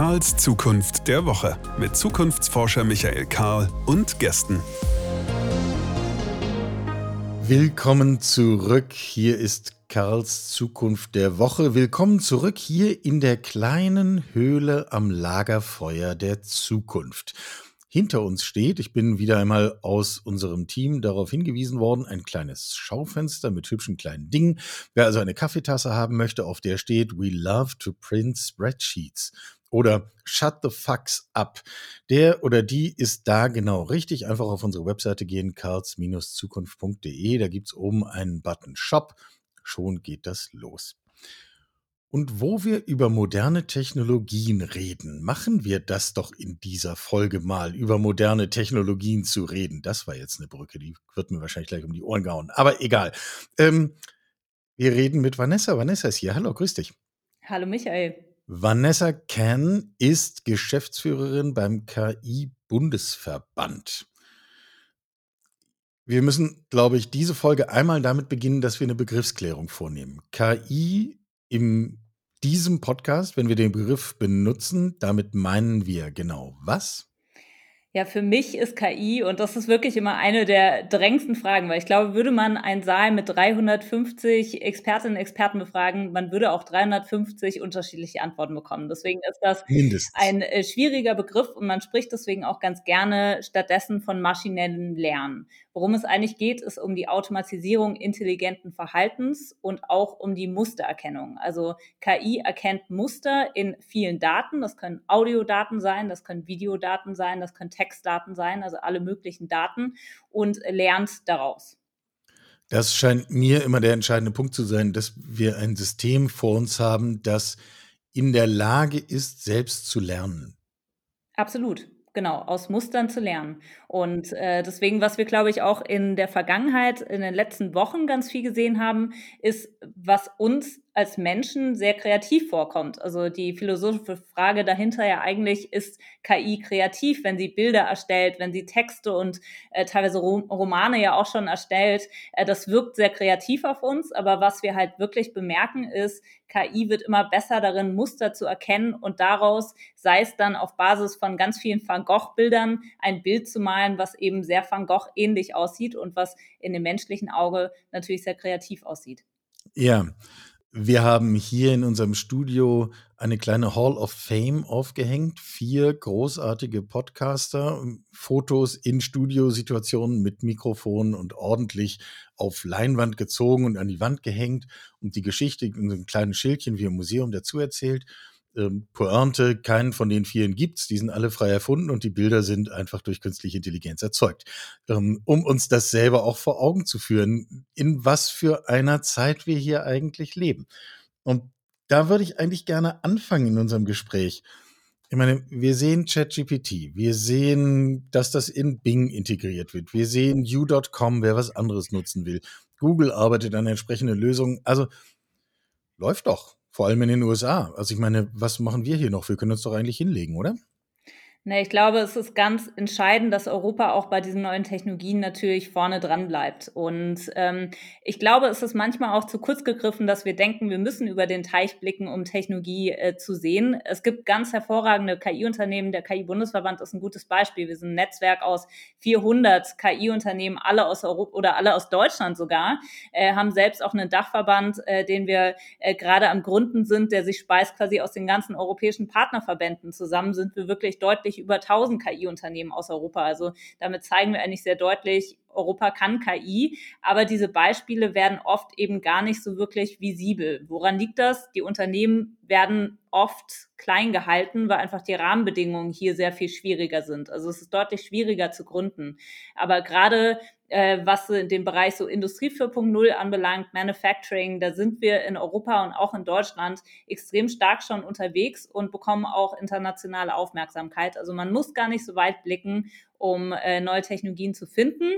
Karls Zukunft der Woche mit Zukunftsforscher Michael Karl und Gästen. Willkommen zurück. Hier ist Karls Zukunft der Woche. Willkommen zurück hier in der kleinen Höhle am Lagerfeuer der Zukunft hinter uns steht. Ich bin wieder einmal aus unserem Team darauf hingewiesen worden, ein kleines Schaufenster mit hübschen kleinen Dingen. Wer also eine Kaffeetasse haben möchte, auf der steht We love to print spreadsheets oder Shut the Fucks up. Der oder die ist da genau richtig. Einfach auf unsere Webseite gehen, karls-zukunft.de. Da gibt's oben einen Button Shop. Schon geht das los. Und wo wir über moderne Technologien reden, machen wir das doch in dieser Folge mal, über moderne Technologien zu reden. Das war jetzt eine Brücke, die wird mir wahrscheinlich gleich um die Ohren gehauen. Aber egal. Ähm, wir reden mit Vanessa. Vanessa ist hier. Hallo, grüß dich. Hallo, Michael. Vanessa Ken ist Geschäftsführerin beim KI-Bundesverband. Wir müssen, glaube ich, diese Folge einmal damit beginnen, dass wir eine Begriffsklärung vornehmen. KI in diesem Podcast, wenn wir den Begriff benutzen, damit meinen wir genau was? Ja, für mich ist KI, und das ist wirklich immer eine der drängendsten Fragen, weil ich glaube, würde man einen Saal mit 350 Expertinnen und Experten befragen, man würde auch 350 unterschiedliche Antworten bekommen. Deswegen ist das Mindestens. ein äh, schwieriger Begriff und man spricht deswegen auch ganz gerne stattdessen von maschinellem Lernen. Worum es eigentlich geht, ist um die Automatisierung intelligenten Verhaltens und auch um die Mustererkennung. Also KI erkennt Muster in vielen Daten. Das können Audiodaten sein, das können Videodaten sein, das können Textdaten sein, also alle möglichen Daten und lernt daraus. Das scheint mir immer der entscheidende Punkt zu sein, dass wir ein System vor uns haben, das in der Lage ist, selbst zu lernen. Absolut genau, aus Mustern zu lernen. Und äh, deswegen, was wir, glaube ich, auch in der Vergangenheit, in den letzten Wochen ganz viel gesehen haben, ist, was uns als Menschen sehr kreativ vorkommt. Also die philosophische Frage dahinter ja eigentlich, ist KI kreativ, wenn sie Bilder erstellt, wenn sie Texte und äh, teilweise Romane ja auch schon erstellt. Äh, das wirkt sehr kreativ auf uns, aber was wir halt wirklich bemerken ist, KI wird immer besser darin, Muster zu erkennen und daraus, sei es dann auf Basis von ganz vielen Van Gogh-Bildern, ein Bild zu malen, was eben sehr Van Gogh ähnlich aussieht und was in dem menschlichen Auge natürlich sehr kreativ aussieht. Ja, wir haben hier in unserem Studio eine kleine Hall of Fame aufgehängt. Vier großartige Podcaster, Fotos in Studiosituationen mit Mikrofon und ordentlich auf Leinwand gezogen und an die Wand gehängt und die Geschichte in einem kleinen Schildchen wie im Museum dazu erzählt ähm, Pointe, keinen von den vielen gibt's, die sind alle frei erfunden und die Bilder sind einfach durch künstliche Intelligenz erzeugt. Ähm, um uns das selber auch vor Augen zu führen, in was für einer Zeit wir hier eigentlich leben. Und da würde ich eigentlich gerne anfangen in unserem Gespräch. Ich meine, wir sehen ChatGPT, wir sehen, dass das in Bing integriert wird, wir sehen U.com, wer was anderes nutzen will. Google arbeitet an entsprechenden Lösungen. Also läuft doch. Vor allem in den USA. Also ich meine, was machen wir hier noch? Wir können uns doch eigentlich hinlegen, oder? Ne, ich glaube, es ist ganz entscheidend, dass Europa auch bei diesen neuen Technologien natürlich vorne dran bleibt. Und ähm, ich glaube, es ist manchmal auch zu kurz gegriffen, dass wir denken, wir müssen über den Teich blicken, um Technologie äh, zu sehen. Es gibt ganz hervorragende KI-Unternehmen. Der KI-Bundesverband ist ein gutes Beispiel. Wir sind ein Netzwerk aus 400 KI-Unternehmen, alle aus Europa oder alle aus Deutschland sogar, äh, haben selbst auch einen Dachverband, äh, den wir äh, gerade am Gründen sind, der sich speist quasi aus den ganzen europäischen Partnerverbänden. Zusammen sind wir wirklich deutlich deutlich über 1000 KI-Unternehmen aus Europa. Also damit zeigen wir eigentlich sehr deutlich, Europa kann KI, aber diese Beispiele werden oft eben gar nicht so wirklich visibel. Woran liegt das? Die Unternehmen werden oft klein gehalten, weil einfach die Rahmenbedingungen hier sehr viel schwieriger sind. Also es ist deutlich schwieriger zu gründen. Aber gerade äh, was den Bereich so Industrie 4.0 anbelangt, Manufacturing, da sind wir in Europa und auch in Deutschland extrem stark schon unterwegs und bekommen auch internationale Aufmerksamkeit. Also man muss gar nicht so weit blicken, um äh, neue Technologien zu finden,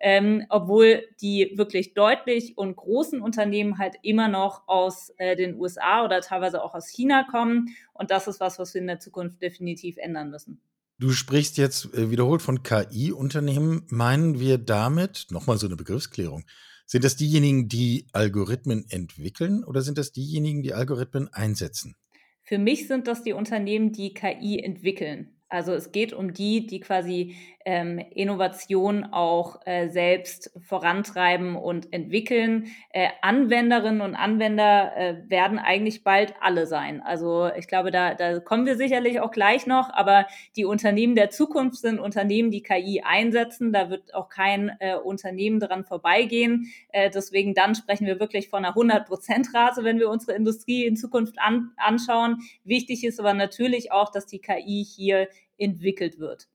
ähm, obwohl die wirklich deutlich und großen Unternehmen halt immer noch aus äh, den USA oder teilweise auch aus China kommen. Und das ist was, was wir in der Zukunft definitiv ändern müssen. Du sprichst jetzt äh, wiederholt von KI-Unternehmen. Meinen wir damit, nochmal so eine Begriffsklärung, sind das diejenigen, die Algorithmen entwickeln oder sind das diejenigen, die Algorithmen einsetzen? Für mich sind das die Unternehmen, die KI entwickeln. Also es geht um die, die quasi ähm, Innovation auch äh, selbst vorantreiben und entwickeln. Äh, Anwenderinnen und Anwender äh, werden eigentlich bald alle sein. Also ich glaube, da, da kommen wir sicherlich auch gleich noch, aber die Unternehmen der Zukunft sind Unternehmen, die KI einsetzen. Da wird auch kein äh, Unternehmen dran vorbeigehen. Äh, deswegen dann sprechen wir wirklich von einer 100-Prozent-Rate, wenn wir unsere Industrie in Zukunft an, anschauen. Wichtig ist aber natürlich auch, dass die KI hier entwickelt wird.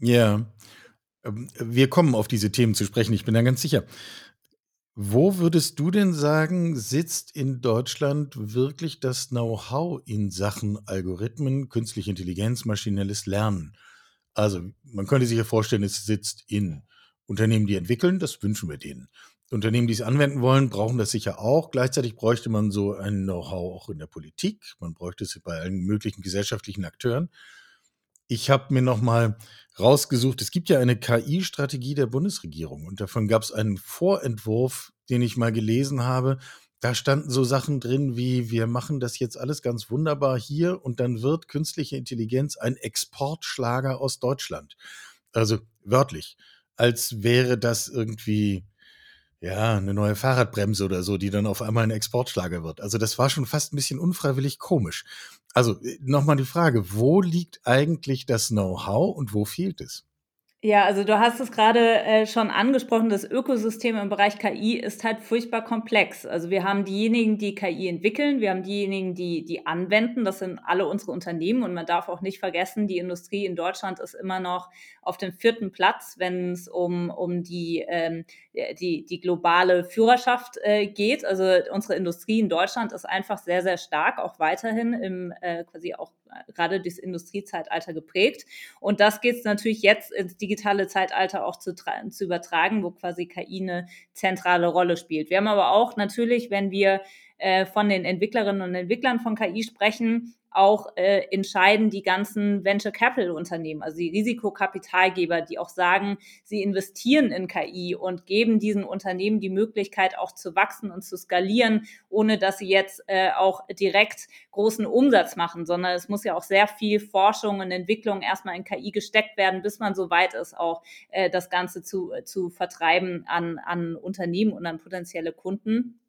Ja, ähm, wir kommen auf diese Themen zu sprechen, ich bin da ganz sicher. Wo würdest du denn sagen, sitzt in Deutschland wirklich das Know-how in Sachen Algorithmen, künstliche Intelligenz, maschinelles Lernen? Also, man könnte sich ja vorstellen, es sitzt in Unternehmen, die entwickeln, das wünschen wir denen. Unternehmen, die es anwenden wollen, brauchen das sicher auch. Gleichzeitig bräuchte man so ein Know-how auch in der Politik. Man bräuchte es bei allen möglichen gesellschaftlichen Akteuren. Ich habe mir noch mal rausgesucht, es gibt ja eine KI-Strategie der Bundesregierung und davon gab es einen Vorentwurf, den ich mal gelesen habe. Da standen so Sachen drin wie, wir machen das jetzt alles ganz wunderbar hier und dann wird künstliche Intelligenz ein Exportschlager aus Deutschland. Also wörtlich, als wäre das irgendwie ja, eine neue Fahrradbremse oder so, die dann auf einmal ein Exportschlager wird. Also das war schon fast ein bisschen unfreiwillig komisch. Also äh, nochmal die Frage, wo liegt eigentlich das Know-how und wo fehlt es? Ja, also du hast es gerade äh, schon angesprochen, das Ökosystem im Bereich KI ist halt furchtbar komplex. Also wir haben diejenigen, die KI entwickeln, wir haben diejenigen, die die anwenden, das sind alle unsere Unternehmen und man darf auch nicht vergessen, die Industrie in Deutschland ist immer noch auf dem vierten Platz, wenn es um, um die, ähm, die, die globale Führerschaft äh, geht. Also unsere Industrie in Deutschland ist einfach sehr, sehr stark, auch weiterhin im äh, quasi auch gerade das Industriezeitalter geprägt. Und das geht es natürlich jetzt ins digitale Zeitalter auch zu, zu übertragen, wo quasi KI eine zentrale Rolle spielt. Wir haben aber auch natürlich, wenn wir äh, von den Entwicklerinnen und Entwicklern von KI sprechen, auch äh, entscheiden die ganzen Venture Capital Unternehmen, also die Risikokapitalgeber, die auch sagen, sie investieren in KI und geben diesen Unternehmen die Möglichkeit auch zu wachsen und zu skalieren, ohne dass sie jetzt äh, auch direkt großen Umsatz machen, sondern es muss ja auch sehr viel Forschung und Entwicklung erstmal in KI gesteckt werden, bis man so weit ist, auch äh, das Ganze zu, zu vertreiben an, an Unternehmen und an potenzielle Kunden.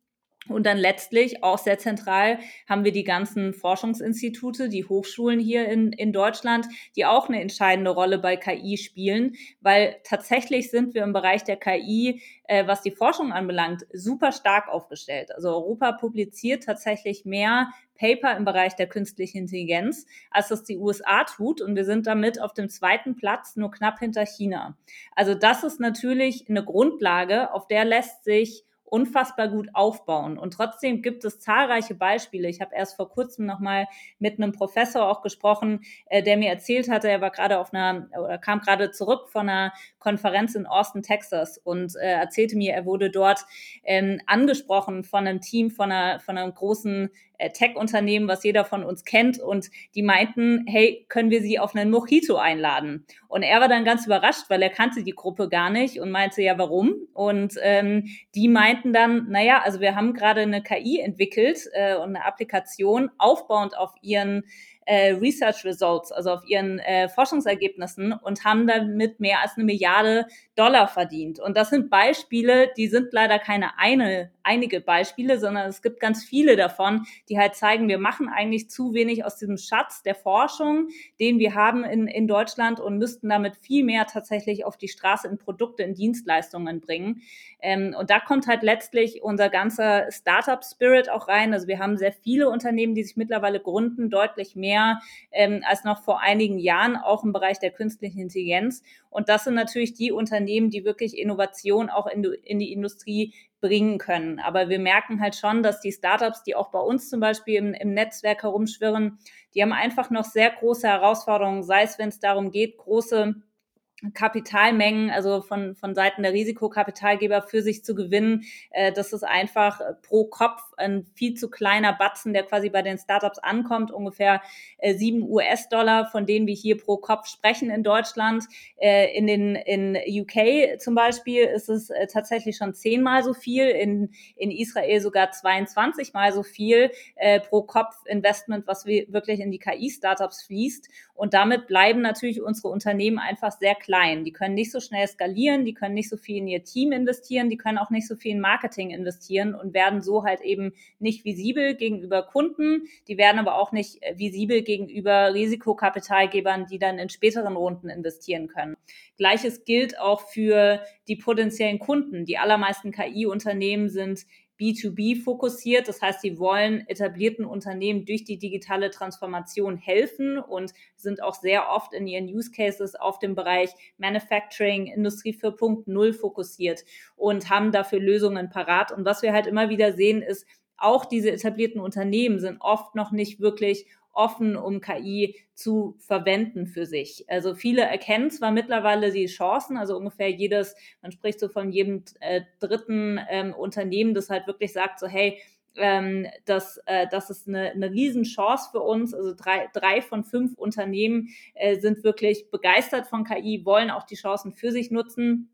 Und dann letztlich auch sehr zentral haben wir die ganzen Forschungsinstitute, die Hochschulen hier in, in Deutschland, die auch eine entscheidende Rolle bei KI spielen, weil tatsächlich sind wir im Bereich der KI, äh, was die Forschung anbelangt, super stark aufgestellt. Also Europa publiziert tatsächlich mehr Paper im Bereich der künstlichen Intelligenz, als das die USA tut. Und wir sind damit auf dem zweiten Platz, nur knapp hinter China. Also das ist natürlich eine Grundlage, auf der lässt sich unfassbar gut aufbauen. Und trotzdem gibt es zahlreiche Beispiele. Ich habe erst vor kurzem nochmal mit einem Professor auch gesprochen, äh, der mir erzählt hatte, er war gerade auf einer oder kam gerade zurück von einer Konferenz in Austin, Texas und äh, erzählte mir, er wurde dort ähm, angesprochen von einem Team von einer, von einem großen Tech-Unternehmen, was jeder von uns kennt. Und die meinten, hey, können wir sie auf einen Mojito einladen? Und er war dann ganz überrascht, weil er kannte die Gruppe gar nicht und meinte, ja, warum? Und ähm, die meinten dann, naja, also wir haben gerade eine KI entwickelt äh, und eine Applikation aufbauend auf ihren äh, Research Results, also auf ihren äh, Forschungsergebnissen und haben damit mehr als eine Milliarde Dollar verdient. Und das sind Beispiele, die sind leider keine eine, einige Beispiele, sondern es gibt ganz viele davon, die halt zeigen, wir machen eigentlich zu wenig aus diesem Schatz der Forschung, den wir haben in, in Deutschland und müssten damit viel mehr tatsächlich auf die Straße in Produkte, in Dienstleistungen bringen. Ähm, und da kommt halt letztlich unser ganzer Startup-Spirit auch rein. Also wir haben sehr viele Unternehmen, die sich mittlerweile gründen, deutlich mehr ähm, als noch vor einigen Jahren, auch im Bereich der künstlichen Intelligenz. Und das sind natürlich die Unternehmen, die wirklich Innovation auch in, in die Industrie bringen können. Aber wir merken halt schon, dass die Startups, die auch bei uns zum Beispiel im, im Netzwerk herumschwirren, die haben einfach noch sehr große Herausforderungen, sei es, wenn es darum geht, große Kapitalmengen, also von, von Seiten der Risikokapitalgeber für sich zu gewinnen. Äh, das ist einfach pro Kopf ein viel zu kleiner Batzen, der quasi bei den Startups ankommt, ungefähr äh, sieben US-Dollar, von denen wir hier pro Kopf sprechen in Deutschland. Äh, in den in UK zum Beispiel ist es äh, tatsächlich schon zehnmal so viel, in, in Israel sogar 22 mal so viel äh, pro Kopf Investment, was wir wirklich in die KI-Startups fließt. Und damit bleiben natürlich unsere Unternehmen einfach sehr. Die können nicht so schnell skalieren, die können nicht so viel in ihr Team investieren, die können auch nicht so viel in Marketing investieren und werden so halt eben nicht visibel gegenüber Kunden. Die werden aber auch nicht äh, visibel gegenüber Risikokapitalgebern, die dann in späteren Runden investieren können. Gleiches gilt auch für die potenziellen Kunden. Die allermeisten KI-Unternehmen sind B2B fokussiert. Das heißt, sie wollen etablierten Unternehmen durch die digitale Transformation helfen und sind auch sehr oft in ihren Use Cases auf dem Bereich Manufacturing, Industrie 4.0 fokussiert und haben dafür Lösungen parat. Und was wir halt immer wieder sehen, ist, auch diese etablierten Unternehmen sind oft noch nicht wirklich offen, um KI zu verwenden für sich. Also viele erkennen zwar mittlerweile die Chancen, also ungefähr jedes, man spricht so von jedem äh, dritten ähm, Unternehmen, das halt wirklich sagt, so hey, ähm, das, äh, das ist eine, eine Riesenchance für uns. Also drei, drei von fünf Unternehmen äh, sind wirklich begeistert von KI, wollen auch die Chancen für sich nutzen.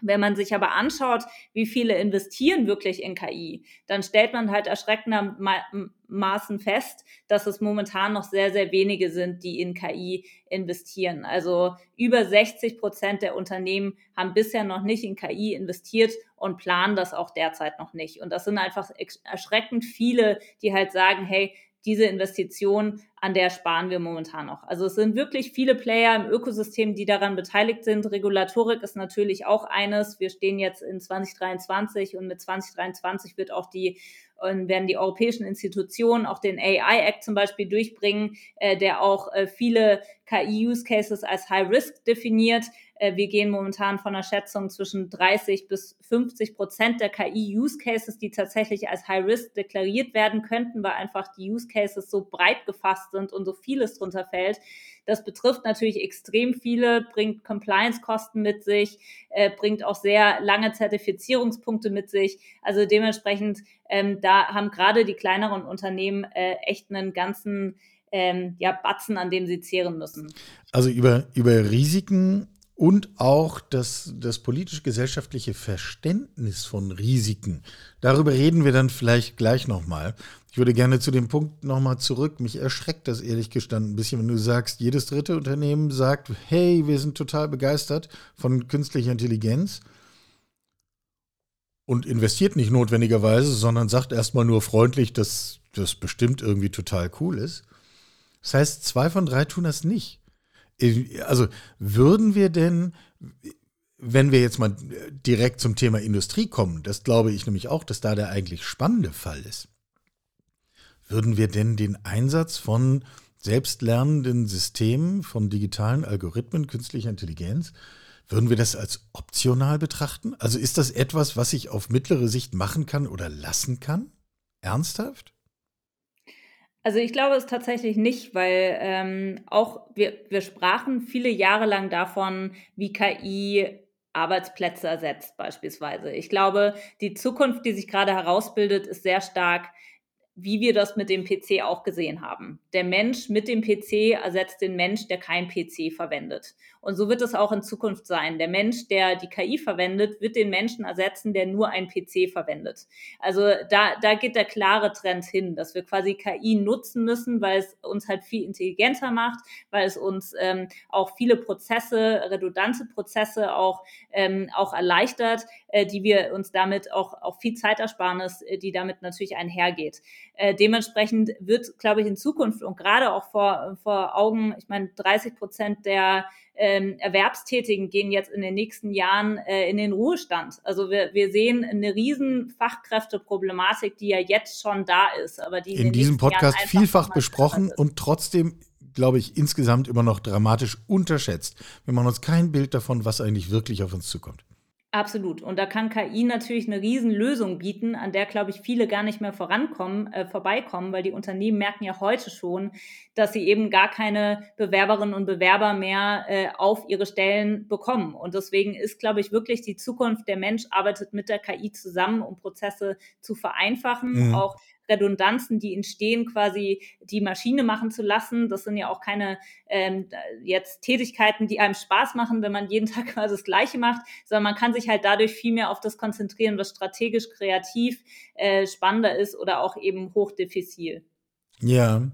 Wenn man sich aber anschaut, wie viele investieren wirklich in KI, dann stellt man halt erschreckendermaßen fest, dass es momentan noch sehr, sehr wenige sind, die in KI investieren. Also über 60 Prozent der Unternehmen haben bisher noch nicht in KI investiert und planen das auch derzeit noch nicht. Und das sind einfach erschreckend viele, die halt sagen, hey, diese Investition, an der sparen wir momentan noch. Also es sind wirklich viele Player im Ökosystem, die daran beteiligt sind. Regulatorik ist natürlich auch eines. Wir stehen jetzt in 2023 und mit 2023 wird auch die und werden die europäischen Institutionen auch den AI Act zum Beispiel durchbringen, äh, der auch äh, viele KI-Use-Cases als High Risk definiert. Äh, wir gehen momentan von einer Schätzung zwischen 30 bis 50 Prozent der KI-Use-Cases, die tatsächlich als High-Risk deklariert werden könnten, weil einfach die Use-Cases so breit gefasst sind und so vieles drunter fällt. Das betrifft natürlich extrem viele, bringt Compliance-Kosten mit sich, äh, bringt auch sehr lange Zertifizierungspunkte mit sich. Also dementsprechend, ähm, da haben gerade die kleineren Unternehmen äh, echt einen ganzen ähm, ja, Batzen, an dem sie zehren müssen. Also über, über Risiken und auch das, das politisch-gesellschaftliche Verständnis von Risiken. Darüber reden wir dann vielleicht gleich nochmal. Ich würde gerne zu dem Punkt nochmal zurück. Mich erschreckt das ehrlich gestanden ein bisschen, wenn du sagst, jedes dritte Unternehmen sagt, hey, wir sind total begeistert von künstlicher Intelligenz und investiert nicht notwendigerweise, sondern sagt erstmal nur freundlich, dass das bestimmt irgendwie total cool ist. Das heißt, zwei von drei tun das nicht. Also würden wir denn, wenn wir jetzt mal direkt zum Thema Industrie kommen, das glaube ich nämlich auch, dass da der eigentlich spannende Fall ist, würden wir denn den Einsatz von selbstlernenden Systemen, von digitalen Algorithmen, künstlicher Intelligenz, würden wir das als optional betrachten? Also ist das etwas, was ich auf mittlere Sicht machen kann oder lassen kann? Ernsthaft? Also ich glaube es tatsächlich nicht, weil ähm, auch wir, wir sprachen viele Jahre lang davon, wie KI Arbeitsplätze ersetzt beispielsweise. Ich glaube, die Zukunft, die sich gerade herausbildet, ist sehr stark wie wir das mit dem PC auch gesehen haben. Der Mensch mit dem PC ersetzt den Mensch, der kein PC verwendet. Und so wird es auch in Zukunft sein. Der Mensch, der die KI verwendet, wird den Menschen ersetzen, der nur ein PC verwendet. Also da, da geht der klare Trend hin, dass wir quasi KI nutzen müssen, weil es uns halt viel intelligenter macht, weil es uns ähm, auch viele Prozesse, redundante Prozesse auch, ähm, auch erleichtert, äh, die wir uns damit auch, auch viel Zeitersparnis, äh, die damit natürlich einhergeht. Äh, dementsprechend wird, glaube ich, in Zukunft und gerade auch vor, vor Augen, ich meine, 30 Prozent der ähm, Erwerbstätigen gehen jetzt in den nächsten Jahren äh, in den Ruhestand. Also wir, wir sehen eine riesen Fachkräfteproblematik, die ja jetzt schon da ist, aber die in, in diesem Podcast vielfach besprochen und trotzdem glaube ich, insgesamt immer noch dramatisch unterschätzt. Wir machen uns kein Bild davon, was eigentlich wirklich auf uns zukommt. Absolut. Und da kann KI natürlich eine Riesenlösung bieten, an der, glaube ich, viele gar nicht mehr vorankommen, äh, vorbeikommen, weil die Unternehmen merken ja heute schon, dass sie eben gar keine Bewerberinnen und Bewerber mehr äh, auf ihre Stellen bekommen. Und deswegen ist, glaube ich, wirklich die Zukunft, der Mensch arbeitet mit der KI zusammen, um Prozesse zu vereinfachen, mhm. auch Redundanzen, die entstehen, quasi die Maschine machen zu lassen. Das sind ja auch keine ähm, jetzt Tätigkeiten, die einem Spaß machen, wenn man jeden Tag quasi das Gleiche macht, sondern man kann sich halt dadurch viel mehr auf das konzentrieren, was strategisch kreativ äh, spannender ist oder auch eben hochdiffisil. Ja,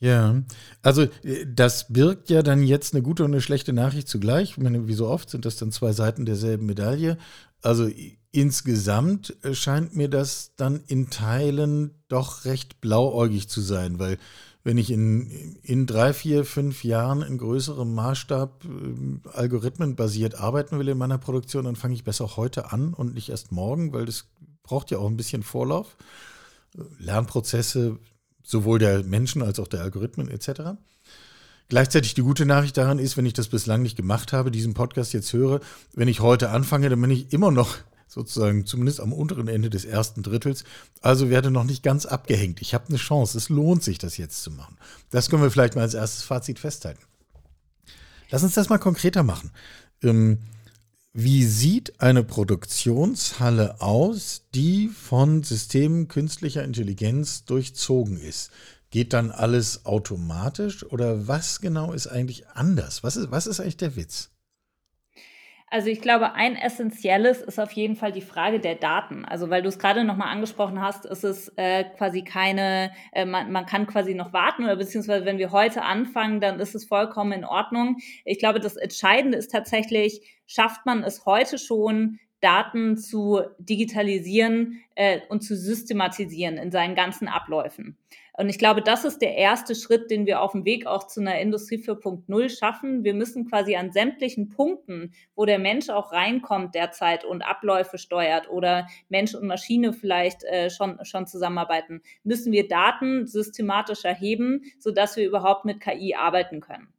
ja, also äh, das birgt ja dann jetzt eine gute und eine schlechte Nachricht zugleich. Ich meine, wie so oft sind das dann zwei Seiten derselben Medaille. Also insgesamt äh, scheint mir das dann in Teilen doch recht blauäugig zu sein, weil wenn ich in, in drei, vier, fünf Jahren in größerem Maßstab äh, algorithmenbasiert arbeiten will in meiner Produktion, dann fange ich besser heute an und nicht erst morgen, weil das braucht ja auch ein bisschen Vorlauf. Lernprozesse sowohl der Menschen als auch der Algorithmen etc. Gleichzeitig die gute Nachricht daran ist, wenn ich das bislang nicht gemacht habe, diesen Podcast jetzt höre, wenn ich heute anfange, dann bin ich immer noch sozusagen zumindest am unteren Ende des ersten Drittels, also werde noch nicht ganz abgehängt. Ich habe eine Chance, es lohnt sich, das jetzt zu machen. Das können wir vielleicht mal als erstes Fazit festhalten. Lass uns das mal konkreter machen. Ähm, wie sieht eine Produktionshalle aus, die von Systemen künstlicher Intelligenz durchzogen ist? Geht dann alles automatisch oder was genau ist eigentlich anders? Was ist, was ist eigentlich der Witz? Also ich glaube, ein essentielles ist auf jeden Fall die Frage der Daten. Also weil du es gerade nochmal angesprochen hast, ist es äh, quasi keine, äh, man, man kann quasi noch warten oder beziehungsweise wenn wir heute anfangen, dann ist es vollkommen in Ordnung. Ich glaube, das Entscheidende ist tatsächlich, schafft man es heute schon, Daten zu digitalisieren äh, und zu systematisieren in seinen ganzen Abläufen. Und ich glaube, das ist der erste Schritt, den wir auf dem Weg auch zu einer Industrie 4.0 schaffen. Wir müssen quasi an sämtlichen Punkten, wo der Mensch auch reinkommt derzeit und Abläufe steuert oder Mensch und Maschine vielleicht äh, schon, schon zusammenarbeiten, müssen wir Daten systematisch erheben, sodass wir überhaupt mit KI arbeiten können.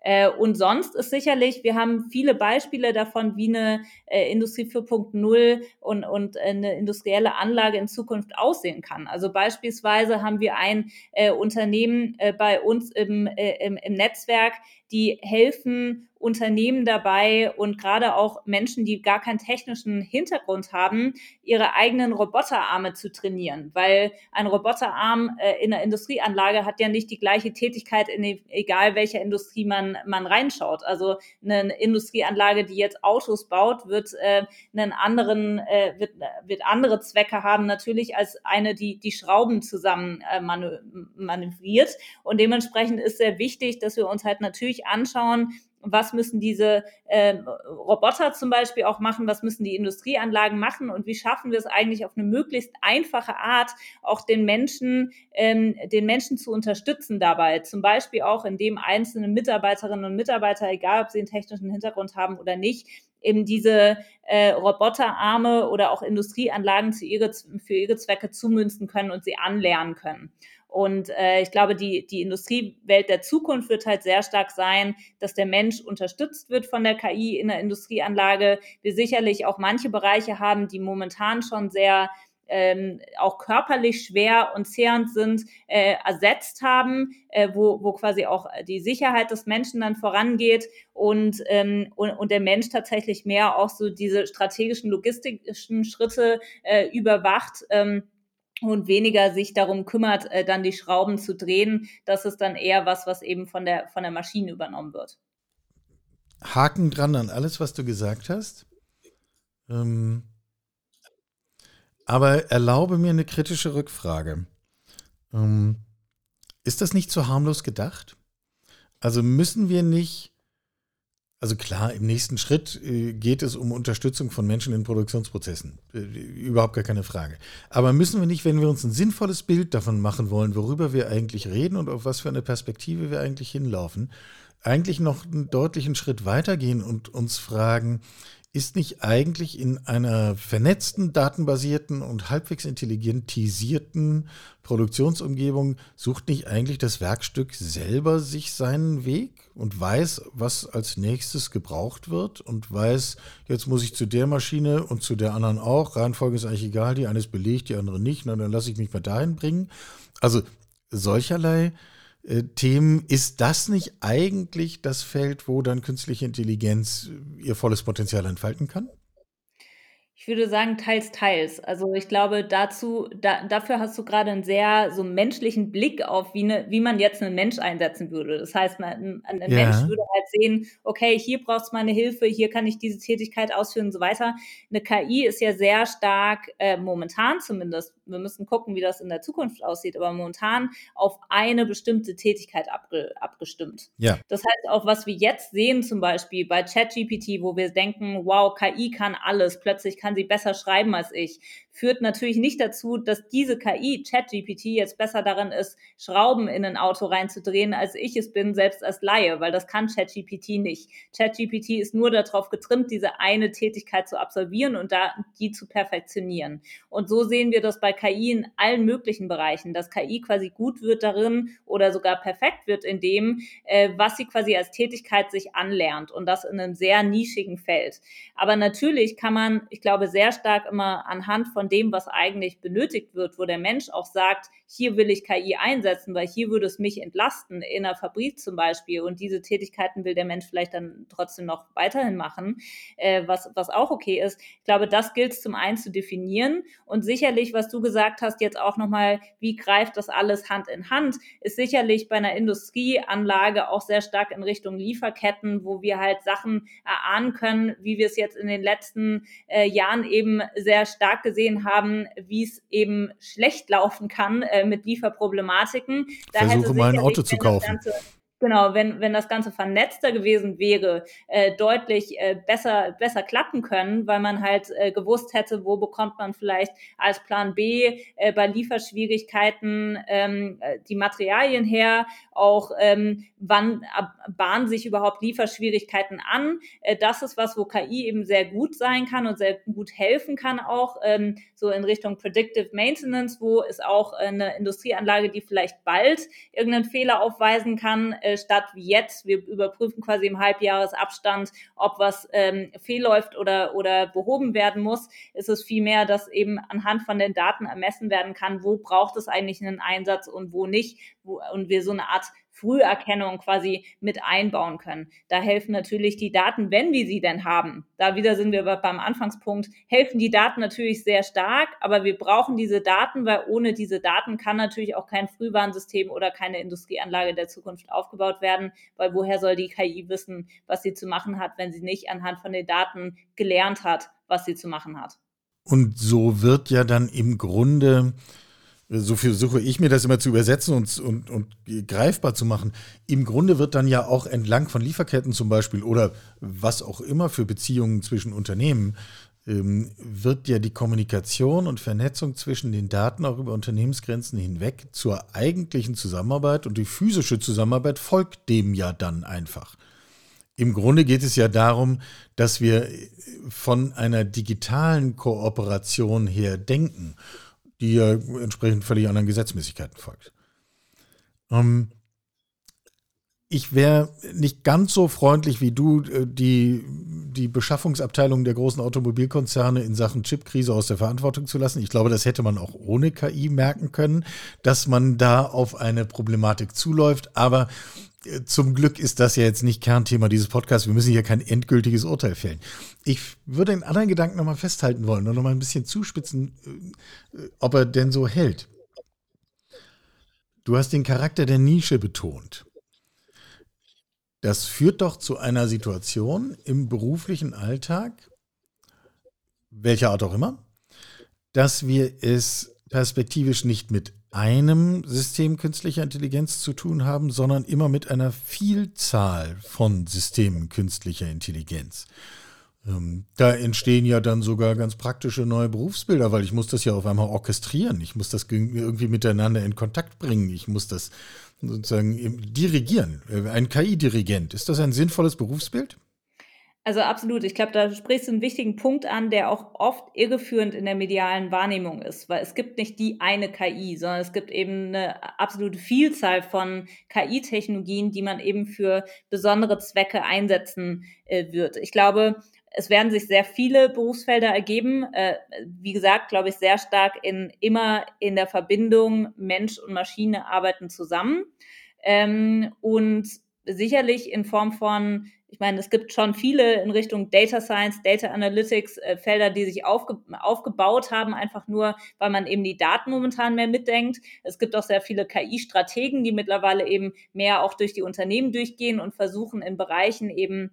Äh, und sonst ist sicherlich, wir haben viele Beispiele davon, wie eine äh, Industrie 4.0 und, und eine industrielle Anlage in Zukunft aussehen kann. Also beispielsweise haben wir ein äh, Unternehmen äh, bei uns im, äh, im, im Netzwerk, die helfen Unternehmen dabei und gerade auch Menschen, die gar keinen technischen Hintergrund haben, ihre eigenen Roboterarme zu trainieren, weil ein Roboterarm äh, in der Industrieanlage hat ja nicht die gleiche Tätigkeit in e, egal welcher Industrie man man reinschaut. Also eine Industrieanlage, die jetzt Autos baut, wird äh, einen anderen äh, wird, wird andere Zwecke haben natürlich als eine, die die Schrauben zusammen äh, manövriert und dementsprechend ist sehr wichtig, dass wir uns halt natürlich anschauen, was müssen diese äh, Roboter zum Beispiel auch machen, was müssen die Industrieanlagen machen und wie schaffen wir es eigentlich auf eine möglichst einfache Art auch den Menschen, ähm, den Menschen zu unterstützen dabei. Zum Beispiel auch, indem einzelne Mitarbeiterinnen und Mitarbeiter, egal ob sie einen technischen Hintergrund haben oder nicht, eben diese äh, Roboterarme oder auch Industrieanlagen zu ihre, für ihre Zwecke zumünzen können und sie anlernen können. Und äh, ich glaube, die, die Industriewelt der Zukunft wird halt sehr stark sein, dass der Mensch unterstützt wird von der KI in der Industrieanlage. Wir sicherlich auch manche Bereiche haben, die momentan schon sehr ähm, auch körperlich schwer und zehrend sind, äh, ersetzt haben, äh, wo, wo quasi auch die Sicherheit des Menschen dann vorangeht und, ähm, und, und der Mensch tatsächlich mehr auch so diese strategischen logistischen Schritte äh, überwacht. Ähm, und weniger sich darum kümmert, äh, dann die Schrauben zu drehen. Das ist dann eher was, was eben von der, von der Maschine übernommen wird. Haken dran an alles, was du gesagt hast. Ähm, aber erlaube mir eine kritische Rückfrage. Ähm, ist das nicht zu harmlos gedacht? Also müssen wir nicht also klar, im nächsten Schritt äh, geht es um Unterstützung von Menschen in Produktionsprozessen. Äh, überhaupt gar keine Frage. Aber müssen wir nicht, wenn wir uns ein sinnvolles Bild davon machen wollen, worüber wir eigentlich reden und auf was für eine Perspektive wir eigentlich hinlaufen, eigentlich noch einen deutlichen Schritt weitergehen und uns fragen, ist nicht eigentlich in einer vernetzten, datenbasierten und halbwegs intelligentisierten Produktionsumgebung, sucht nicht eigentlich das Werkstück selber sich seinen Weg und weiß, was als nächstes gebraucht wird und weiß, jetzt muss ich zu der Maschine und zu der anderen auch. Reihenfolge ist eigentlich egal, die eine ist belegt, die andere nicht, na, dann lasse ich mich mal dahin bringen. Also solcherlei Themen. Ist das nicht eigentlich das Feld, wo dann künstliche Intelligenz äh, ihr volles Potenzial entfalten kann? Ich würde sagen, teils, teils. Also ich glaube, dazu, da, dafür hast du gerade einen sehr so menschlichen Blick auf, wie, ne, wie man jetzt einen Mensch einsetzen würde. Das heißt, man, ein, ja. Mensch würde halt sehen, okay, hier brauchst du meine Hilfe, hier kann ich diese Tätigkeit ausführen und so weiter. Eine KI ist ja sehr stark, äh, momentan zumindest, wir müssen gucken, wie das in der Zukunft aussieht, aber momentan auf eine bestimmte Tätigkeit abge, abgestimmt. Ja. Das heißt, auch was wir jetzt sehen, zum Beispiel bei ChatGPT, wo wir denken, wow, KI kann alles, plötzlich kann sie besser schreiben als ich führt natürlich nicht dazu, dass diese KI, ChatGPT, jetzt besser darin ist, Schrauben in ein Auto reinzudrehen, als ich es bin, selbst als Laie, weil das kann ChatGPT nicht. ChatGPT ist nur darauf getrimmt, diese eine Tätigkeit zu absolvieren und da die zu perfektionieren. Und so sehen wir das bei KI in allen möglichen Bereichen, dass KI quasi gut wird darin oder sogar perfekt wird in dem, äh, was sie quasi als Tätigkeit sich anlernt und das in einem sehr nischigen Feld. Aber natürlich kann man, ich glaube, sehr stark immer anhand von dem, was eigentlich benötigt wird, wo der Mensch auch sagt, hier will ich KI einsetzen, weil hier würde es mich entlasten, in einer Fabrik zum Beispiel. Und diese Tätigkeiten will der Mensch vielleicht dann trotzdem noch weiterhin machen, äh, was, was auch okay ist. Ich glaube, das gilt es zum einen zu definieren. Und sicherlich, was du gesagt hast, jetzt auch nochmal, wie greift das alles Hand in Hand, ist sicherlich bei einer Industrieanlage auch sehr stark in Richtung Lieferketten, wo wir halt Sachen erahnen können, wie wir es jetzt in den letzten äh, Jahren eben sehr stark gesehen haben, wie es eben schlecht laufen kann äh, mit Lieferproblematiken. Da Versuche mal ein Auto zu kaufen. Genau, wenn, wenn das Ganze vernetzter gewesen wäre, äh, deutlich äh, besser, besser klappen können, weil man halt äh, gewusst hätte, wo bekommt man vielleicht als Plan B äh, bei Lieferschwierigkeiten ähm, äh, die Materialien her, auch ähm, wann bahnen sich überhaupt Lieferschwierigkeiten an. Äh, das ist was, wo KI eben sehr gut sein kann und sehr gut helfen kann auch, ähm, so in Richtung Predictive Maintenance, wo es auch eine Industrieanlage, die vielleicht bald irgendeinen Fehler aufweisen kann, äh, statt wie jetzt. Wir überprüfen quasi im Halbjahresabstand, ob was ähm, fehlläuft oder, oder behoben werden muss. Ist es vielmehr, dass eben anhand von den Daten ermessen werden kann, wo braucht es eigentlich einen Einsatz und wo nicht. Wo, und wir so eine Art Früherkennung quasi mit einbauen können. Da helfen natürlich die Daten, wenn wir sie denn haben. Da wieder sind wir beim Anfangspunkt, helfen die Daten natürlich sehr stark, aber wir brauchen diese Daten, weil ohne diese Daten kann natürlich auch kein Frühwarnsystem oder keine Industrieanlage der Zukunft aufgebaut werden, weil woher soll die KI wissen, was sie zu machen hat, wenn sie nicht anhand von den Daten gelernt hat, was sie zu machen hat. Und so wird ja dann im Grunde so versuche ich mir das immer zu übersetzen und, und, und greifbar zu machen. Im Grunde wird dann ja auch entlang von Lieferketten zum Beispiel oder was auch immer für Beziehungen zwischen Unternehmen, ähm, wird ja die Kommunikation und Vernetzung zwischen den Daten auch über Unternehmensgrenzen hinweg zur eigentlichen Zusammenarbeit und die physische Zusammenarbeit folgt dem ja dann einfach. Im Grunde geht es ja darum, dass wir von einer digitalen Kooperation her denken die ja entsprechend völlig anderen Gesetzmäßigkeiten folgt. Ähm, ich wäre nicht ganz so freundlich wie du, äh, die, die Beschaffungsabteilung der großen Automobilkonzerne in Sachen Chipkrise aus der Verantwortung zu lassen. Ich glaube, das hätte man auch ohne KI merken können, dass man da auf eine Problematik zuläuft. Aber zum Glück ist das ja jetzt nicht Kernthema dieses Podcasts. Wir müssen hier kein endgültiges Urteil fällen. Ich würde einen anderen Gedanken nochmal festhalten wollen und nochmal ein bisschen zuspitzen, äh, ob er denn so hält. Du hast den Charakter der Nische betont. Das führt doch zu einer Situation im beruflichen Alltag, welcher Art auch immer, dass wir es perspektivisch nicht mit einem System künstlicher Intelligenz zu tun haben, sondern immer mit einer Vielzahl von Systemen künstlicher Intelligenz. Ähm, da entstehen ja dann sogar ganz praktische neue Berufsbilder, weil ich muss das ja auf einmal orchestrieren. Ich muss das irgendwie miteinander in Kontakt bringen. Ich muss das sozusagen dirigieren. Ein KI-Dirigent. Ist das ein sinnvolles Berufsbild? Also absolut. Ich glaube, da sprichst du einen wichtigen Punkt an, der auch oft irreführend in der medialen Wahrnehmung ist, weil es gibt nicht die eine KI, sondern es gibt eben eine absolute Vielzahl von KI-Technologien, die man eben für besondere Zwecke einsetzen äh, wird. Ich glaube, es werden sich sehr viele Berufsfelder ergeben. Äh, wie gesagt, glaube ich, sehr stark in immer in der Verbindung Mensch und Maschine arbeiten zusammen. Ähm, und sicherlich in Form von ich meine, es gibt schon viele in Richtung Data Science, Data Analytics äh, Felder, die sich aufge aufgebaut haben, einfach nur, weil man eben die Daten momentan mehr mitdenkt. Es gibt auch sehr viele KI-Strategen, die mittlerweile eben mehr auch durch die Unternehmen durchgehen und versuchen in Bereichen eben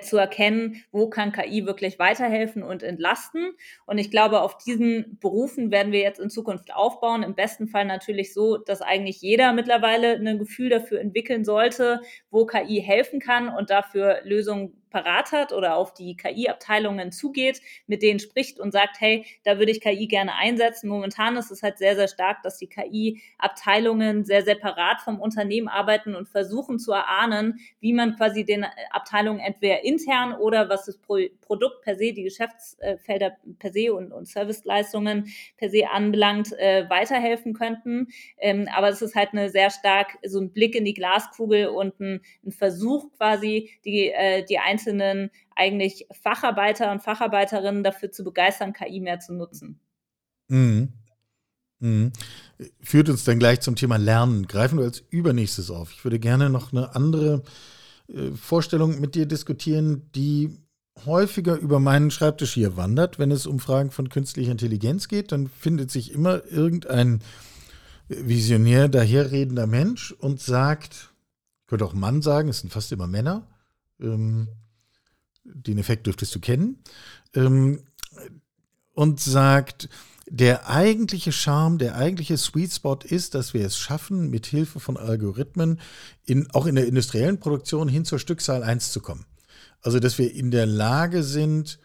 zu erkennen, wo kann KI wirklich weiterhelfen und entlasten. Und ich glaube, auf diesen Berufen werden wir jetzt in Zukunft aufbauen. Im besten Fall natürlich so, dass eigentlich jeder mittlerweile ein Gefühl dafür entwickeln sollte, wo KI helfen kann und dafür Lösungen parat hat oder auf die KI-Abteilungen zugeht, mit denen spricht und sagt, hey, da würde ich KI gerne einsetzen. Momentan ist es halt sehr, sehr stark, dass die KI-Abteilungen sehr separat vom Unternehmen arbeiten und versuchen zu erahnen, wie man quasi den Abteilungen entweder intern oder was das Produkt per se, die Geschäftsfelder per se und, und Serviceleistungen per se anbelangt, äh, weiterhelfen könnten. Ähm, aber es ist halt eine sehr stark so ein Blick in die Glaskugel und ein, ein Versuch quasi, die, äh, die einzelnen eigentlich Facharbeiter und Facharbeiterinnen dafür zu begeistern, KI mehr zu nutzen. Mhm. Mhm. Führt uns dann gleich zum Thema Lernen. Greifen wir als übernächstes auf. Ich würde gerne noch eine andere äh, Vorstellung mit dir diskutieren, die häufiger über meinen Schreibtisch hier wandert. Wenn es um Fragen von künstlicher Intelligenz geht, dann findet sich immer irgendein visionär daherredender Mensch und sagt, ich könnte auch Mann sagen, es sind fast immer Männer, ähm, den Effekt dürftest du kennen, ähm, und sagt, der eigentliche Charme, der eigentliche Sweet Spot ist, dass wir es schaffen, mit Hilfe von Algorithmen in, auch in der industriellen Produktion hin zur Stückzahl 1 zu kommen. Also, dass wir in der Lage sind,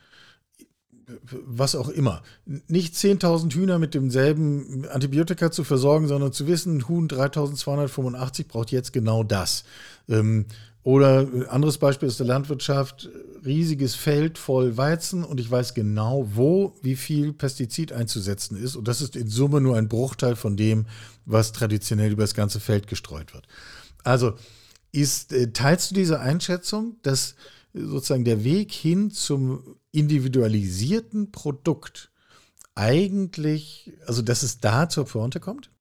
was auch immer, nicht 10.000 Hühner mit demselben Antibiotika zu versorgen, sondern zu wissen, Huhn 3285 braucht jetzt genau das. Ähm, oder ein anderes Beispiel ist der Landwirtschaft, riesiges Feld voll Weizen und ich weiß genau, wo wie viel Pestizid einzusetzen ist. Und das ist in Summe nur ein Bruchteil von dem, was traditionell über das ganze Feld gestreut wird. Also ist, äh, teilst du diese Einschätzung, dass sozusagen der Weg hin zum individualisierten Produkt eigentlich, also dass es da zur Pointe kommt?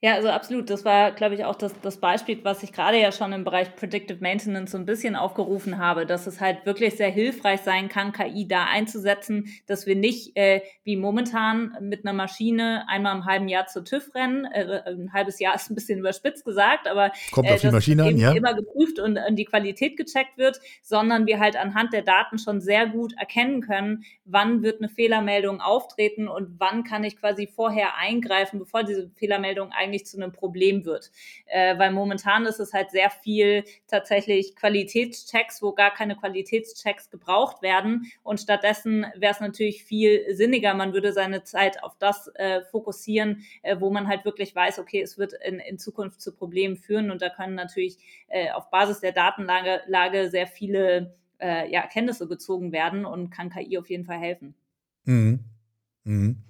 Ja, also absolut. Das war, glaube ich, auch das, das Beispiel, was ich gerade ja schon im Bereich Predictive Maintenance so ein bisschen aufgerufen habe, dass es halt wirklich sehr hilfreich sein kann, KI da einzusetzen, dass wir nicht äh, wie momentan mit einer Maschine einmal im halben Jahr zur TÜV rennen. Äh, ein halbes Jahr ist ein bisschen überspitzt gesagt, aber Kommt äh, auf die Maschine an, ja. immer geprüft und, und die Qualität gecheckt wird, sondern wir halt anhand der Daten schon sehr gut erkennen können, wann wird eine Fehlermeldung auftreten und wann kann ich quasi vorher eingreifen, bevor diese Fehlermeldung eigentlich eigentlich zu einem Problem wird. Äh, weil momentan ist es halt sehr viel tatsächlich Qualitätschecks, wo gar keine Qualitätschecks gebraucht werden. Und stattdessen wäre es natürlich viel sinniger, man würde seine Zeit auf das äh, fokussieren, äh, wo man halt wirklich weiß, okay, es wird in, in Zukunft zu Problemen führen. Und da können natürlich äh, auf Basis der Datenlage Lage sehr viele äh, ja, Erkenntnisse gezogen werden und kann KI auf jeden Fall helfen. Mhm. Mhm.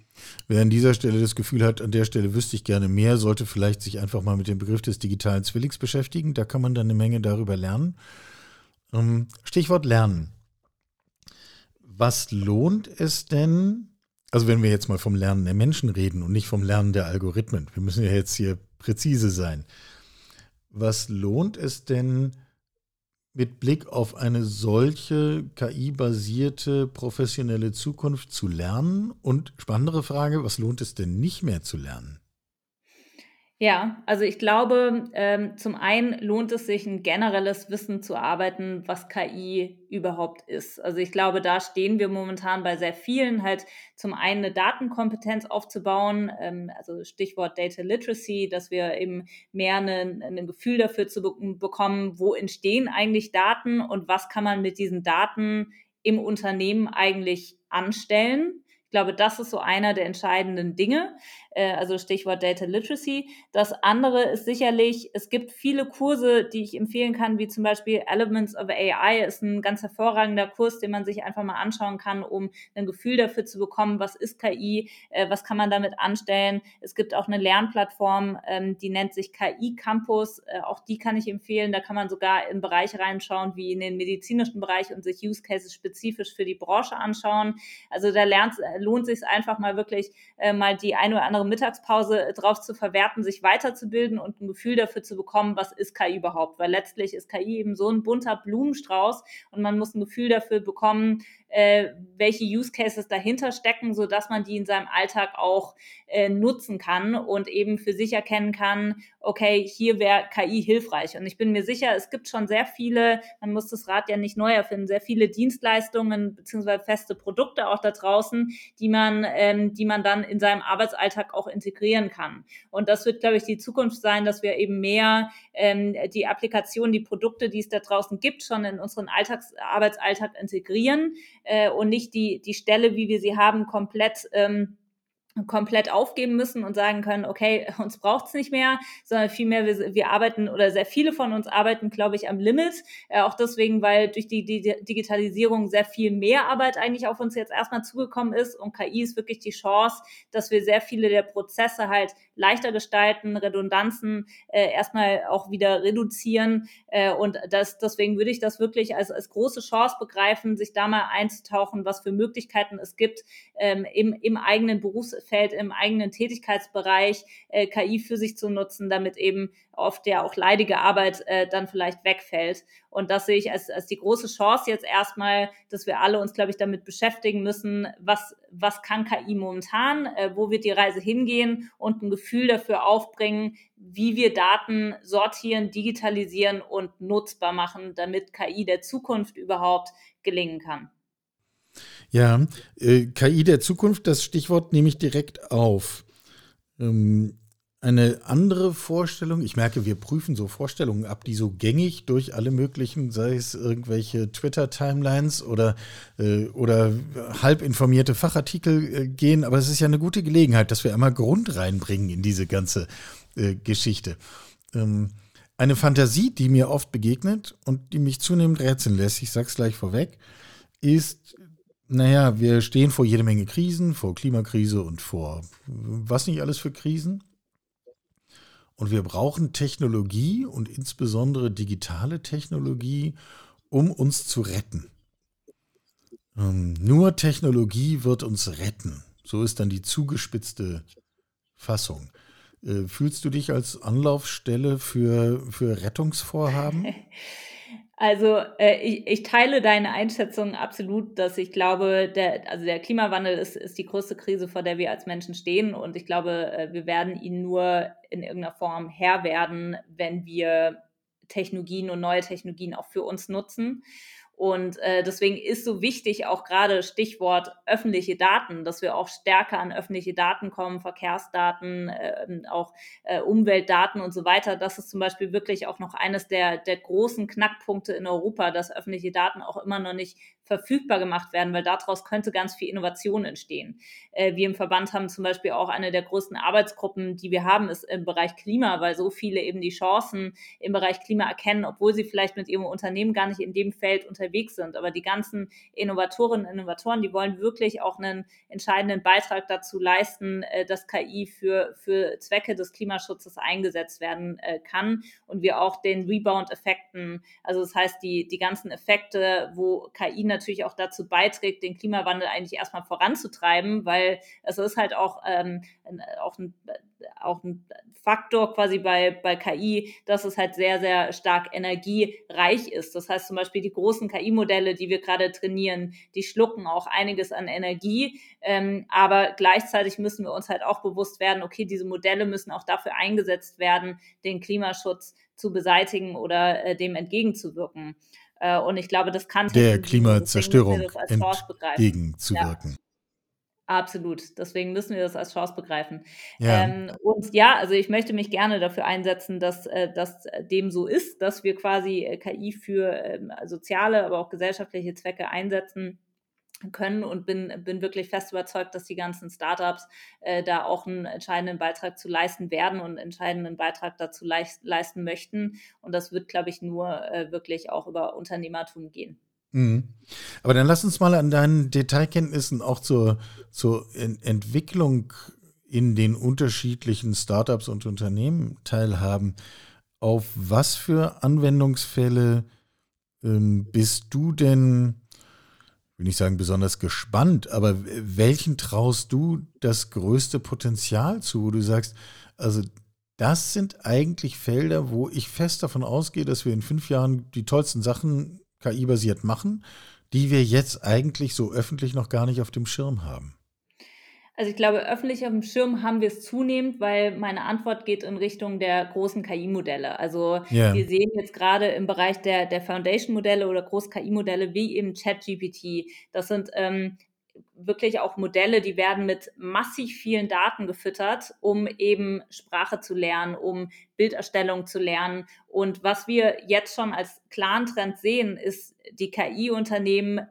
Wer an dieser Stelle das Gefühl hat, an der Stelle wüsste ich gerne mehr, sollte vielleicht sich einfach mal mit dem Begriff des digitalen Zwillings beschäftigen. Da kann man dann eine Menge darüber lernen. Ähm, Stichwort Lernen. Was lohnt es denn, also wenn wir jetzt mal vom Lernen der Menschen reden und nicht vom Lernen der Algorithmen, wir müssen ja jetzt hier präzise sein. Was lohnt es denn, mit Blick auf eine solche KI-basierte professionelle Zukunft zu lernen? Und spannendere Frage, was lohnt es denn nicht mehr zu lernen? Ja, also ich glaube, ähm, zum einen lohnt es sich, ein generelles Wissen zu arbeiten, was KI überhaupt ist. Also ich glaube, da stehen wir momentan bei sehr vielen, halt zum einen eine Datenkompetenz aufzubauen, ähm, also Stichwort Data Literacy, dass wir eben mehr ein Gefühl dafür zu be bekommen, wo entstehen eigentlich Daten und was kann man mit diesen Daten im Unternehmen eigentlich anstellen Ich glaube, das ist so einer der entscheidenden Dinge. Äh, also Stichwort Data Literacy. Das andere ist sicherlich, es gibt viele Kurse, die ich empfehlen kann, wie zum Beispiel Elements of AI ist ein ganz hervorragender Kurs, den man sich einfach mal anschauen kann, um ein Gefühl dafür zu bekommen, was ist KI, äh, was kann man damit anstellen. Es gibt auch eine Lernplattform, ähm, die nennt sich KI Campus. Äh, auch die kann ich empfehlen. Da kann man sogar in Bereiche reinschauen, wie in den medizinischen Bereich und sich Use Cases spezifisch für die Branche anschauen. Also da lernt, lohnt sich einfach mal wirklich mal die eine oder andere Mittagspause äh, drauf zu verwerten, sich weiterzubilden und ein Gefühl dafür zu bekommen, was ist KI überhaupt? Weil letztlich ist KI eben so ein bunter Blumenstrauß und man muss ein Gefühl dafür bekommen, äh, welche Use Cases dahinter stecken, so dass man die in seinem Alltag auch äh, nutzen kann und eben für sich erkennen kann, okay, hier wäre KI hilfreich. Und ich bin mir sicher, es gibt schon sehr viele, man muss das Rad ja nicht neu erfinden, sehr viele Dienstleistungen beziehungsweise feste Produkte auch da draußen, die man, ähm, die man dann in seinem Arbeitsalltag auch integrieren kann. Und das wird, glaube ich, die Zukunft sein, dass wir eben mehr ähm, die Applikationen, die Produkte, die es da draußen gibt, schon in unseren Alltags Arbeitsalltag integrieren äh, und nicht die, die Stelle, wie wir sie haben, komplett ähm, komplett aufgeben müssen und sagen können, okay, uns braucht's nicht mehr, sondern vielmehr, wir, wir arbeiten oder sehr viele von uns arbeiten, glaube ich, am Limit. Äh, auch deswegen, weil durch die, die Digitalisierung sehr viel mehr Arbeit eigentlich auf uns jetzt erstmal zugekommen ist und KI ist wirklich die Chance, dass wir sehr viele der Prozesse halt leichter gestalten, Redundanzen äh, erstmal auch wieder reduzieren äh, und das, deswegen würde ich das wirklich als, als große Chance begreifen, sich da mal einzutauchen, was für Möglichkeiten es gibt, ähm, im, im eigenen Berufsfeld Feld im eigenen Tätigkeitsbereich äh, KI für sich zu nutzen, damit eben oft ja auch leidige Arbeit äh, dann vielleicht wegfällt. Und das sehe ich als, als die große Chance jetzt erstmal, dass wir alle uns, glaube ich, damit beschäftigen müssen, was, was kann KI momentan, äh, wo wird die Reise hingehen und ein Gefühl dafür aufbringen, wie wir Daten sortieren, digitalisieren und nutzbar machen, damit KI der Zukunft überhaupt gelingen kann. Ja, äh, KI der Zukunft, das Stichwort nehme ich direkt auf. Ähm, eine andere Vorstellung, ich merke, wir prüfen so Vorstellungen ab, die so gängig durch alle möglichen, sei es irgendwelche Twitter-Timelines oder, äh, oder halb informierte Fachartikel äh, gehen, aber es ist ja eine gute Gelegenheit, dass wir einmal Grund reinbringen in diese ganze äh, Geschichte. Ähm, eine Fantasie, die mir oft begegnet und die mich zunehmend rätseln lässt, ich sag's gleich vorweg, ist naja, wir stehen vor jede Menge Krisen, vor Klimakrise und vor was nicht alles für Krisen. Und wir brauchen Technologie und insbesondere digitale Technologie, um uns zu retten. Ähm, nur Technologie wird uns retten. So ist dann die zugespitzte Fassung. Äh, fühlst du dich als Anlaufstelle für, für Rettungsvorhaben? Also äh, ich, ich teile deine Einschätzung absolut, dass ich glaube, der, also der Klimawandel ist, ist die größte Krise, vor der wir als Menschen stehen. Und ich glaube, äh, wir werden ihn nur in irgendeiner Form Herr werden, wenn wir Technologien und neue Technologien auch für uns nutzen. Und äh, deswegen ist so wichtig auch gerade Stichwort öffentliche Daten, dass wir auch stärker an öffentliche Daten kommen, Verkehrsdaten, äh, auch äh, Umweltdaten und so weiter. Das ist zum Beispiel wirklich auch noch eines der, der großen Knackpunkte in Europa, dass öffentliche Daten auch immer noch nicht verfügbar gemacht werden, weil daraus könnte ganz viel Innovation entstehen. Äh, wir im Verband haben zum Beispiel auch eine der größten Arbeitsgruppen, die wir haben, ist im Bereich Klima, weil so viele eben die Chancen im Bereich Klima erkennen, obwohl sie vielleicht mit ihrem Unternehmen gar nicht in dem Feld unterwegs sind. Aber die ganzen Innovatorinnen und Innovatoren, die wollen wirklich auch einen entscheidenden Beitrag dazu leisten, äh, dass KI für, für Zwecke des Klimaschutzes eingesetzt werden äh, kann und wir auch den Rebound-Effekten, also das heißt die, die ganzen Effekte, wo KI natürlich natürlich auch dazu beiträgt, den Klimawandel eigentlich erstmal voranzutreiben, weil es ist halt auch, ähm, auch, ein, auch ein Faktor quasi bei, bei KI, dass es halt sehr, sehr stark energiereich ist. Das heißt zum Beispiel die großen KI-Modelle, die wir gerade trainieren, die schlucken auch einiges an Energie, ähm, aber gleichzeitig müssen wir uns halt auch bewusst werden, okay, diese Modelle müssen auch dafür eingesetzt werden, den Klimaschutz zu beseitigen oder äh, dem entgegenzuwirken. Äh, und ich glaube, das kann der Klimazerstörung entgegenzuwirken. Ja. Absolut. Deswegen müssen wir das als Chance begreifen. Ja. Ähm, und ja, also ich möchte mich gerne dafür einsetzen, dass äh, das dem so ist, dass wir quasi äh, KI für äh, soziale, aber auch gesellschaftliche Zwecke einsetzen können und bin, bin wirklich fest überzeugt, dass die ganzen Startups äh, da auch einen entscheidenden Beitrag zu leisten werden und einen entscheidenden Beitrag dazu leist, leisten möchten. Und das wird, glaube ich, nur äh, wirklich auch über Unternehmertum gehen. Mhm. Aber dann lass uns mal an deinen Detailkenntnissen auch zur, zur Entwicklung in den unterschiedlichen Startups und Unternehmen teilhaben. Auf was für Anwendungsfälle ähm, bist du denn will nicht sagen besonders gespannt, aber welchen traust du das größte Potenzial zu, wo du sagst, also das sind eigentlich Felder, wo ich fest davon ausgehe, dass wir in fünf Jahren die tollsten Sachen KI-basiert machen, die wir jetzt eigentlich so öffentlich noch gar nicht auf dem Schirm haben. Also ich glaube, öffentlich auf dem Schirm haben wir es zunehmend, weil meine Antwort geht in Richtung der großen KI-Modelle. Also yeah. wir sehen jetzt gerade im Bereich der, der Foundation-Modelle oder Groß-KI-Modelle wie eben ChatGPT. Das sind ähm, wirklich auch Modelle, die werden mit massiv vielen Daten gefüttert, um eben Sprache zu lernen, um Bilderstellung zu lernen. Und was wir jetzt schon als klaren Trend sehen, ist, die KI-Unternehmen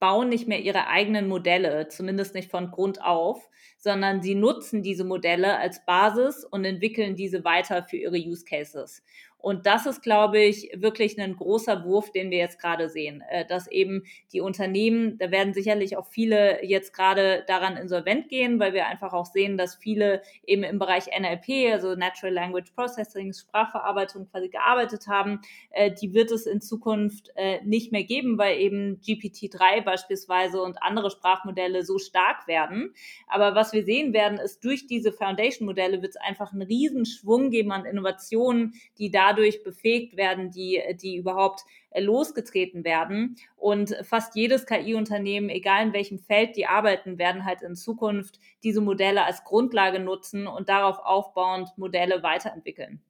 bauen nicht mehr ihre eigenen Modelle, zumindest nicht von Grund auf, sondern sie nutzen diese Modelle als Basis und entwickeln diese weiter für ihre Use Cases. Und das ist, glaube ich, wirklich ein großer Wurf, den wir jetzt gerade sehen, äh, dass eben die Unternehmen, da werden sicherlich auch viele jetzt gerade daran insolvent gehen, weil wir einfach auch sehen, dass viele eben im Bereich NLP, also Natural Language Processing, Sprachverarbeitung quasi gearbeitet haben. Äh, die wird es in Zukunft äh, nicht mehr geben, weil eben GPT-3 beispielsweise und andere Sprachmodelle so stark werden. Aber was wir sehen werden, ist durch diese Foundation-Modelle wird es einfach einen Riesenschwung geben an Innovationen, die da dadurch befähigt werden, die, die überhaupt äh, losgetreten werden. Und fast jedes KI-Unternehmen, egal in welchem Feld die arbeiten, werden halt in Zukunft diese Modelle als Grundlage nutzen und darauf aufbauend Modelle weiterentwickeln.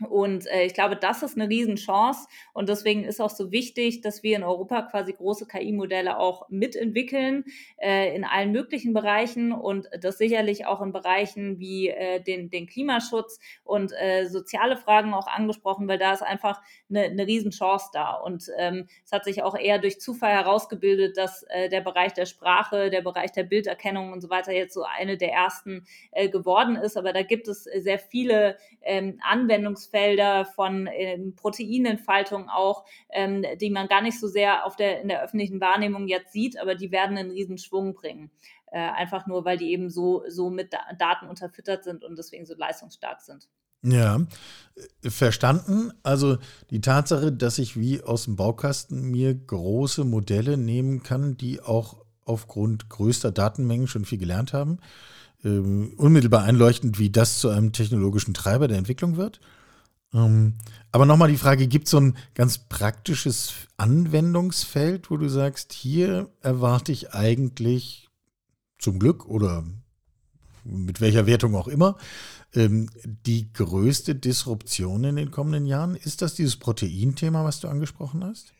Und äh, ich glaube, das ist eine Riesenchance. Und deswegen ist auch so wichtig, dass wir in Europa quasi große KI-Modelle auch mitentwickeln äh, in allen möglichen Bereichen und das sicherlich auch in Bereichen wie äh, den, den Klimaschutz und äh, soziale Fragen auch angesprochen, weil da ist einfach eine, eine Riesenchance da. Und ähm, es hat sich auch eher durch Zufall herausgebildet, dass äh, der Bereich der Sprache, der Bereich der Bilderkennung und so weiter jetzt so eine der ersten äh, geworden ist. Aber da gibt es sehr viele ähm, Anwendungs Anwendungsfelder von ähm, Proteinentfaltung auch, ähm, die man gar nicht so sehr auf der, in der öffentlichen Wahrnehmung jetzt sieht, aber die werden einen riesen Schwung bringen. Äh, einfach nur, weil die eben so, so mit da Daten unterfüttert sind und deswegen so leistungsstark sind. Ja, äh, verstanden. Also die Tatsache, dass ich wie aus dem Baukasten mir große Modelle nehmen kann, die auch aufgrund größter Datenmengen schon viel gelernt haben, ähm, unmittelbar einleuchtend, wie das zu einem technologischen Treiber der Entwicklung wird. Ähm, aber nochmal die Frage, gibt es so ein ganz praktisches Anwendungsfeld, wo du sagst, hier erwarte ich eigentlich zum Glück oder mit welcher Wertung auch immer, ähm, die größte Disruption in den kommenden Jahren? Ist das dieses Proteinthema, was du angesprochen hast?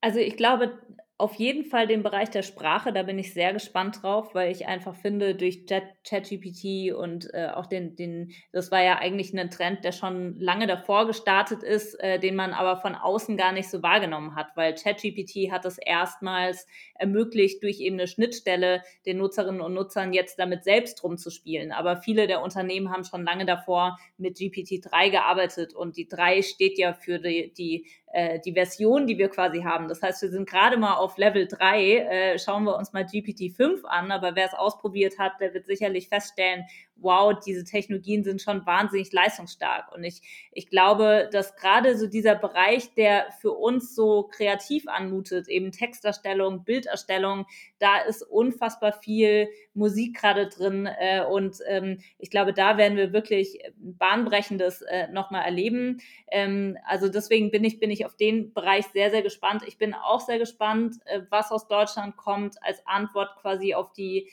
Also ich glaube, auf jeden Fall den Bereich der Sprache, da bin ich sehr gespannt drauf, weil ich einfach finde, durch ChatGPT und äh, auch den, den, das war ja eigentlich ein Trend, der schon lange davor gestartet ist, äh, den man aber von außen gar nicht so wahrgenommen hat, weil ChatGPT hat es erstmals ermöglicht, durch eben eine Schnittstelle den Nutzerinnen und Nutzern jetzt damit selbst rumzuspielen. Aber viele der Unternehmen haben schon lange davor mit GPT-3 gearbeitet und die 3 steht ja für die, die äh, die Version, die wir quasi haben. Das heißt, wir sind gerade mal auf Level 3. Äh, schauen wir uns mal GPT-5 an, aber wer es ausprobiert hat, der wird sicherlich feststellen, wow, diese Technologien sind schon wahnsinnig leistungsstark. Und ich, ich glaube, dass gerade so dieser Bereich, der für uns so kreativ anmutet, eben Texterstellung, Bilderstellung, da ist unfassbar viel Musik gerade drin. Äh, und ähm, ich glaube, da werden wir wirklich Bahnbrechendes äh, nochmal erleben. Ähm, also deswegen bin ich, bin ich auf den Bereich sehr, sehr gespannt. Ich bin auch sehr gespannt, äh, was aus Deutschland kommt als Antwort quasi auf die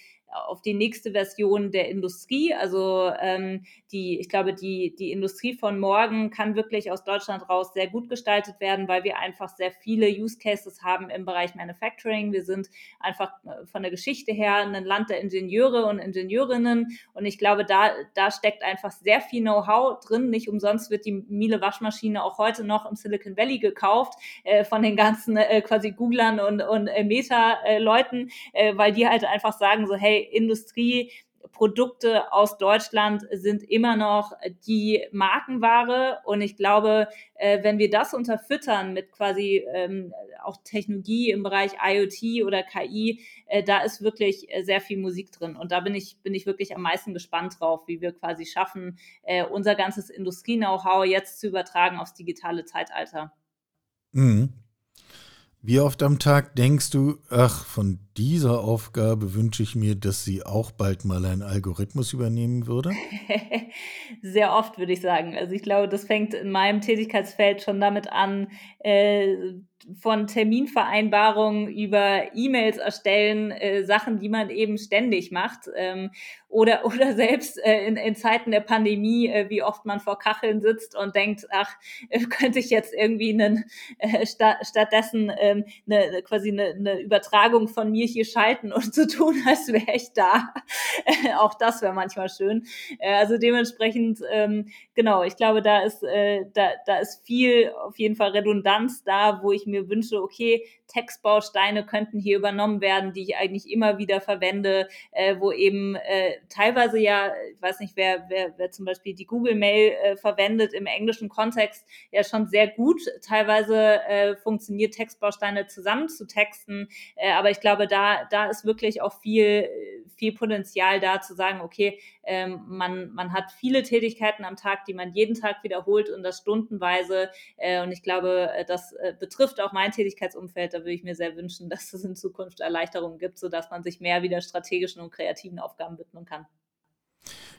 auf die nächste Version der Industrie. Also ähm, die, ich glaube, die, die Industrie von morgen kann wirklich aus Deutschland raus sehr gut gestaltet werden, weil wir einfach sehr viele Use Cases haben im Bereich Manufacturing. Wir sind einfach äh, von der Geschichte her ein Land der Ingenieure und Ingenieurinnen. Und ich glaube, da, da steckt einfach sehr viel Know-how drin. Nicht umsonst wird die Miele Waschmaschine auch heute noch im Silicon Valley gekauft äh, von den ganzen äh, quasi Googlern und, und äh, Meta-Leuten, äh, weil die halt einfach sagen so, hey, Industrie, Produkte aus Deutschland sind immer noch die Markenware. Und ich glaube, äh, wenn wir das unterfüttern mit quasi ähm, auch Technologie im Bereich IoT oder KI, äh, da ist wirklich äh, sehr viel Musik drin. Und da bin ich, bin ich wirklich am meisten gespannt drauf, wie wir quasi schaffen, unser ganzes Industrie-Know-how jetzt zu übertragen aufs digitale Zeitalter. Mhm. Wie oft am Tag denkst du, ach, von dieser Aufgabe wünsche ich mir, dass sie auch bald mal einen Algorithmus übernehmen würde? Sehr oft, würde ich sagen. Also ich glaube, das fängt in meinem Tätigkeitsfeld schon damit an, äh, von Terminvereinbarungen über E-Mails erstellen, äh, Sachen, die man eben ständig macht. Ähm, oder, oder selbst äh, in, in Zeiten der Pandemie, äh, wie oft man vor Kacheln sitzt und denkt, ach, äh, könnte ich jetzt irgendwie einen, äh, sta stattdessen ähm, eine, quasi eine, eine Übertragung von mir hier schalten und zu so tun, als wäre ich da. Auch das wäre manchmal schön. Äh, also dementsprechend, ähm, genau, ich glaube, da ist, äh, da, da ist viel auf jeden Fall Redundanz da, wo ich mir mir wünsche, okay, Textbausteine könnten hier übernommen werden, die ich eigentlich immer wieder verwende, äh, wo eben äh, teilweise ja, ich weiß nicht, wer, wer, wer zum Beispiel die Google Mail äh, verwendet im englischen Kontext, ja schon sehr gut. Teilweise äh, funktioniert Textbausteine zusammen zu texten, äh, aber ich glaube, da, da ist wirklich auch viel, viel Potenzial da zu sagen, okay, ähm, man, man hat viele Tätigkeiten am Tag, die man jeden Tag wiederholt und das stundenweise. Äh, und ich glaube, äh, das äh, betrifft auch mein Tätigkeitsumfeld. Da würde ich mir sehr wünschen, dass es in Zukunft Erleichterungen gibt, sodass man sich mehr wieder strategischen und kreativen Aufgaben widmen kann.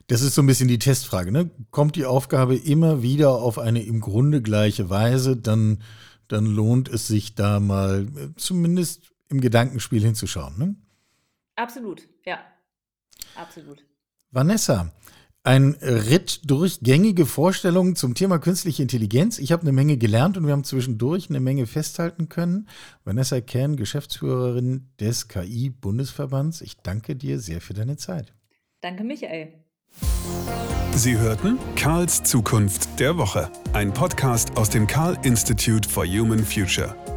Das ist so ein bisschen die Testfrage. Ne? Kommt die Aufgabe immer wieder auf eine im Grunde gleiche Weise, dann, dann lohnt es sich da mal äh, zumindest im Gedankenspiel hinzuschauen. Ne? Absolut, ja. Absolut. Vanessa, ein Ritt durch gängige Vorstellungen zum Thema künstliche Intelligenz. Ich habe eine Menge gelernt und wir haben zwischendurch eine Menge festhalten können. Vanessa Kern, Geschäftsführerin des KI-Bundesverbands, ich danke dir sehr für deine Zeit. Danke, Michael. Sie hörten Karls Zukunft der Woche, ein Podcast aus dem Karl Institute for Human Future.